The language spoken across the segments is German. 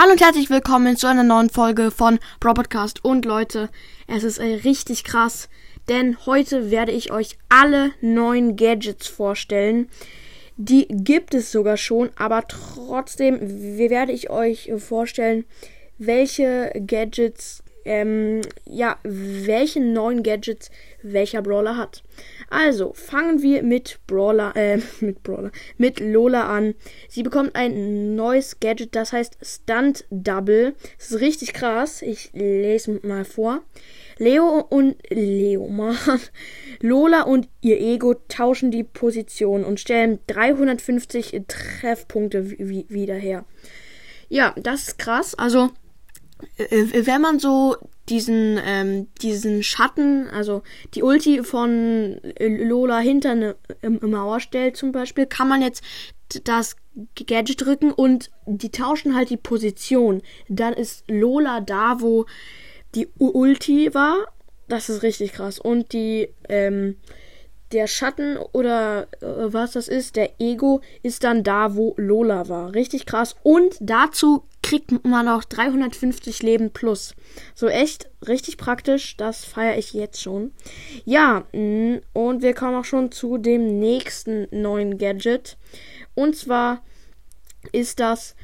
Hallo und herzlich willkommen zu einer neuen Folge von Bro Podcast. Und Leute, es ist äh, richtig krass, denn heute werde ich euch alle neuen Gadgets vorstellen. Die gibt es sogar schon, aber trotzdem werde ich euch vorstellen, welche Gadgets ähm, ja, welche neuen Gadgets welcher Brawler hat. Also, fangen wir mit Brawler, äh, mit Brawler, mit Lola an. Sie bekommt ein neues Gadget, das heißt Stunt Double. Das ist richtig krass. Ich lese mal vor. Leo und Leo, Mann. Lola und ihr Ego tauschen die Position und stellen 350 Treffpunkte wieder her. Ja, das ist krass. Also, wenn man so diesen, ähm, diesen Schatten, also die Ulti von Lola hinter eine Mauer stellt zum Beispiel, kann man jetzt das Gadget drücken und die tauschen halt die Position. Dann ist Lola da, wo die Ulti war. Das ist richtig krass. Und die, ähm, der Schatten oder äh, was das ist, der Ego, ist dann da, wo Lola war. Richtig krass. Und dazu kriegt man auch 350 Leben plus. So echt richtig praktisch. Das feiere ich jetzt schon. Ja, mm, und wir kommen auch schon zu dem nächsten neuen Gadget. Und zwar ist das.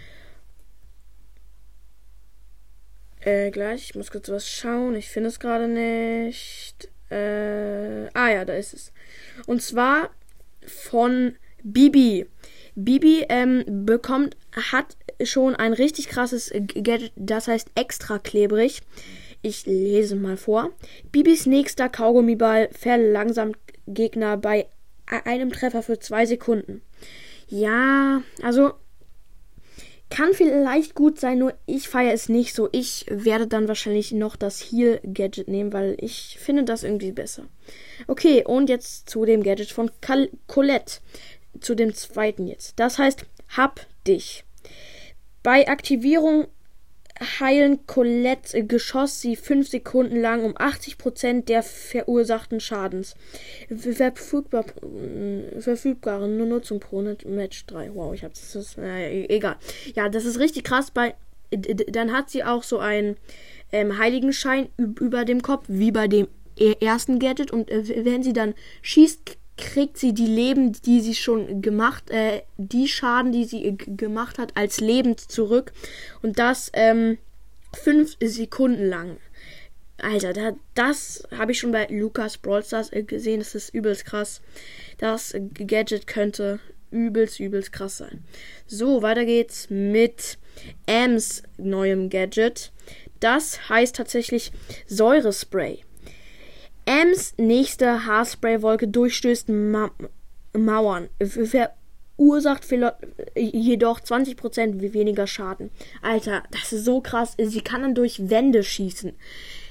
Äh, gleich. Ich muss kurz was schauen. Ich finde es gerade nicht. Äh, ah ja, da ist es. Und zwar von Bibi. Bibi ähm, bekommt, hat schon ein richtig krasses Gadget, das heißt extra klebrig. Ich lese mal vor. Bibis nächster Kaugummiball verlangsamt Gegner bei einem Treffer für zwei Sekunden. Ja, also kann vielleicht gut sein, nur ich feiere es nicht so. Ich werde dann wahrscheinlich noch das Heal-Gadget nehmen, weil ich finde das irgendwie besser. Okay, und jetzt zu dem Gadget von Cal Colette. Zu dem zweiten jetzt. Das heißt, hab dich. Bei Aktivierung heilen Colette Geschoss sie 5 Sekunden lang um 80% der verursachten Schadens. Verfügbar, äh, verfügbare Nutzung pro Match 3. Wow, ich hab's. Das, äh, egal. Ja, das ist richtig krass. Bei, dann hat sie auch so einen ähm, Heiligenschein über dem Kopf, wie bei dem ersten Gadget. Und äh, wenn sie dann schießt, kriegt sie die Leben, die sie schon gemacht, äh, die Schaden, die sie äh, gemacht hat, als lebend zurück. Und das ähm, fünf Sekunden lang. Alter, da, das habe ich schon bei Lukas Brawl Stars äh, gesehen. Das ist übelst krass. Das Gadget könnte übelst, übelst krass sein. So, weiter geht's mit Ams neuem Gadget. Das heißt tatsächlich Säurespray. Ems nächste Haarspray-Wolke durchstößt Ma Mauern, verursacht jedoch 20% weniger Schaden. Alter, das ist so krass. Sie kann dann durch Wände schießen.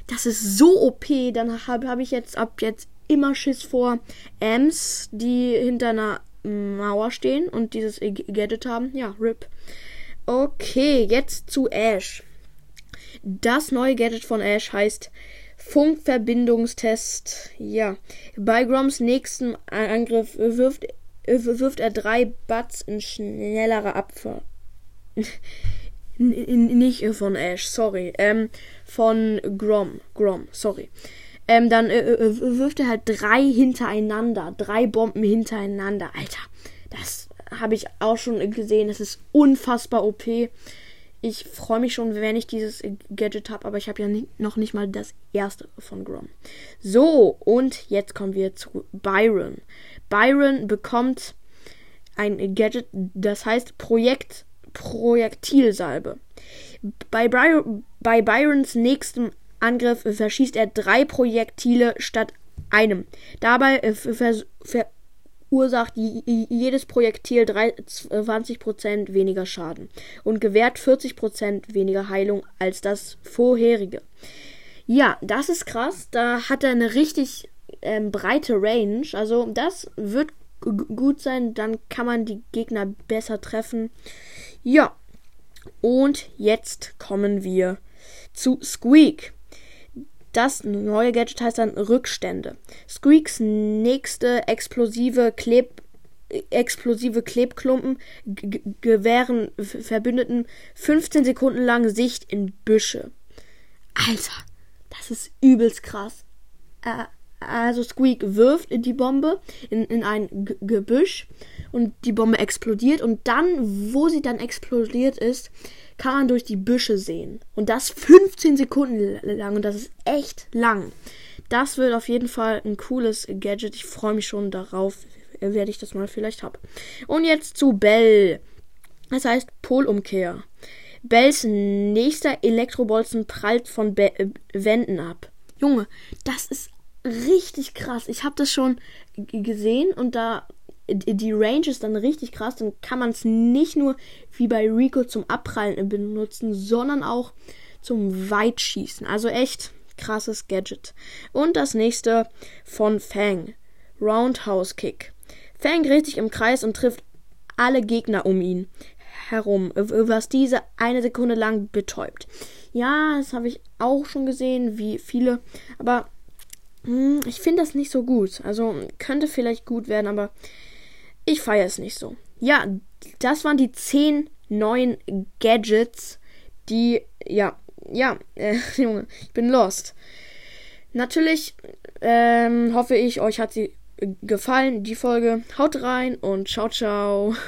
Das ist so OP. Dann habe hab ich jetzt ab jetzt immer Schiss vor Ems, die hinter einer Mauer stehen und dieses Gadget haben. Ja, RIP. Okay, jetzt zu Ash. Das neue Gadget von Ash heißt Funkverbindungstest. Ja. Bei Groms nächsten Angriff wirft, wirft er drei Butts in schnellerer Abfahrt. Nicht von Ash, sorry. Ähm, von Grom. Grom, sorry. Ähm, dann äh, äh, wirft er halt drei hintereinander. Drei Bomben hintereinander. Alter, das habe ich auch schon gesehen. Das ist unfassbar OP. Ich freue mich schon, wenn ich dieses Gadget habe, aber ich habe ja noch nicht mal das erste von Grom. So, und jetzt kommen wir zu Byron. Byron bekommt ein Gadget, das heißt Projekt Projektilsalbe. Bei, Byron, bei Byrons nächstem Angriff verschießt er drei Projektile statt einem. Dabei ver, ver, verursacht jedes Projektil 20% weniger Schaden und gewährt 40% weniger Heilung als das vorherige. Ja, das ist krass. Da hat er eine richtig ähm, breite Range. Also das wird gut sein. Dann kann man die Gegner besser treffen. Ja. Und jetzt kommen wir zu Squeak. Das neue Gadget heißt dann Rückstände. Squeaks nächste explosive Kleb explosive Klebklumpen gewähren Verbündeten 15 Sekunden lang Sicht in Büsche. Alter, das ist übelst krass. Äh, also Squeak wirft die Bombe in, in ein G Gebüsch und die Bombe explodiert und dann, wo sie dann explodiert ist, kann man durch die Büsche sehen. Und das 15 Sekunden lang und das ist echt lang. Das wird auf jeden Fall ein cooles Gadget. Ich freue mich schon darauf, werde ich das mal vielleicht haben. Und jetzt zu Bell. Das heißt Polumkehr. Bells nächster Elektrobolzen prallt von Be äh, Wänden ab. Junge, das ist richtig krass. Ich habe das schon gesehen und da die Range ist dann richtig krass. Dann kann man es nicht nur wie bei Rico zum Abprallen benutzen, sondern auch zum Weitschießen. Also echt krasses Gadget. Und das nächste von Fang. Roundhouse Kick. Fang dreht sich im Kreis und trifft alle Gegner um ihn herum, was diese eine Sekunde lang betäubt. Ja, das habe ich auch schon gesehen, wie viele, aber ich finde das nicht so gut. Also könnte vielleicht gut werden, aber ich feiere es nicht so. Ja, das waren die zehn neuen Gadgets, die, ja, ja, äh, Junge, ich bin lost. Natürlich ähm, hoffe ich, euch hat sie gefallen, die Folge. Haut rein und ciao, ciao.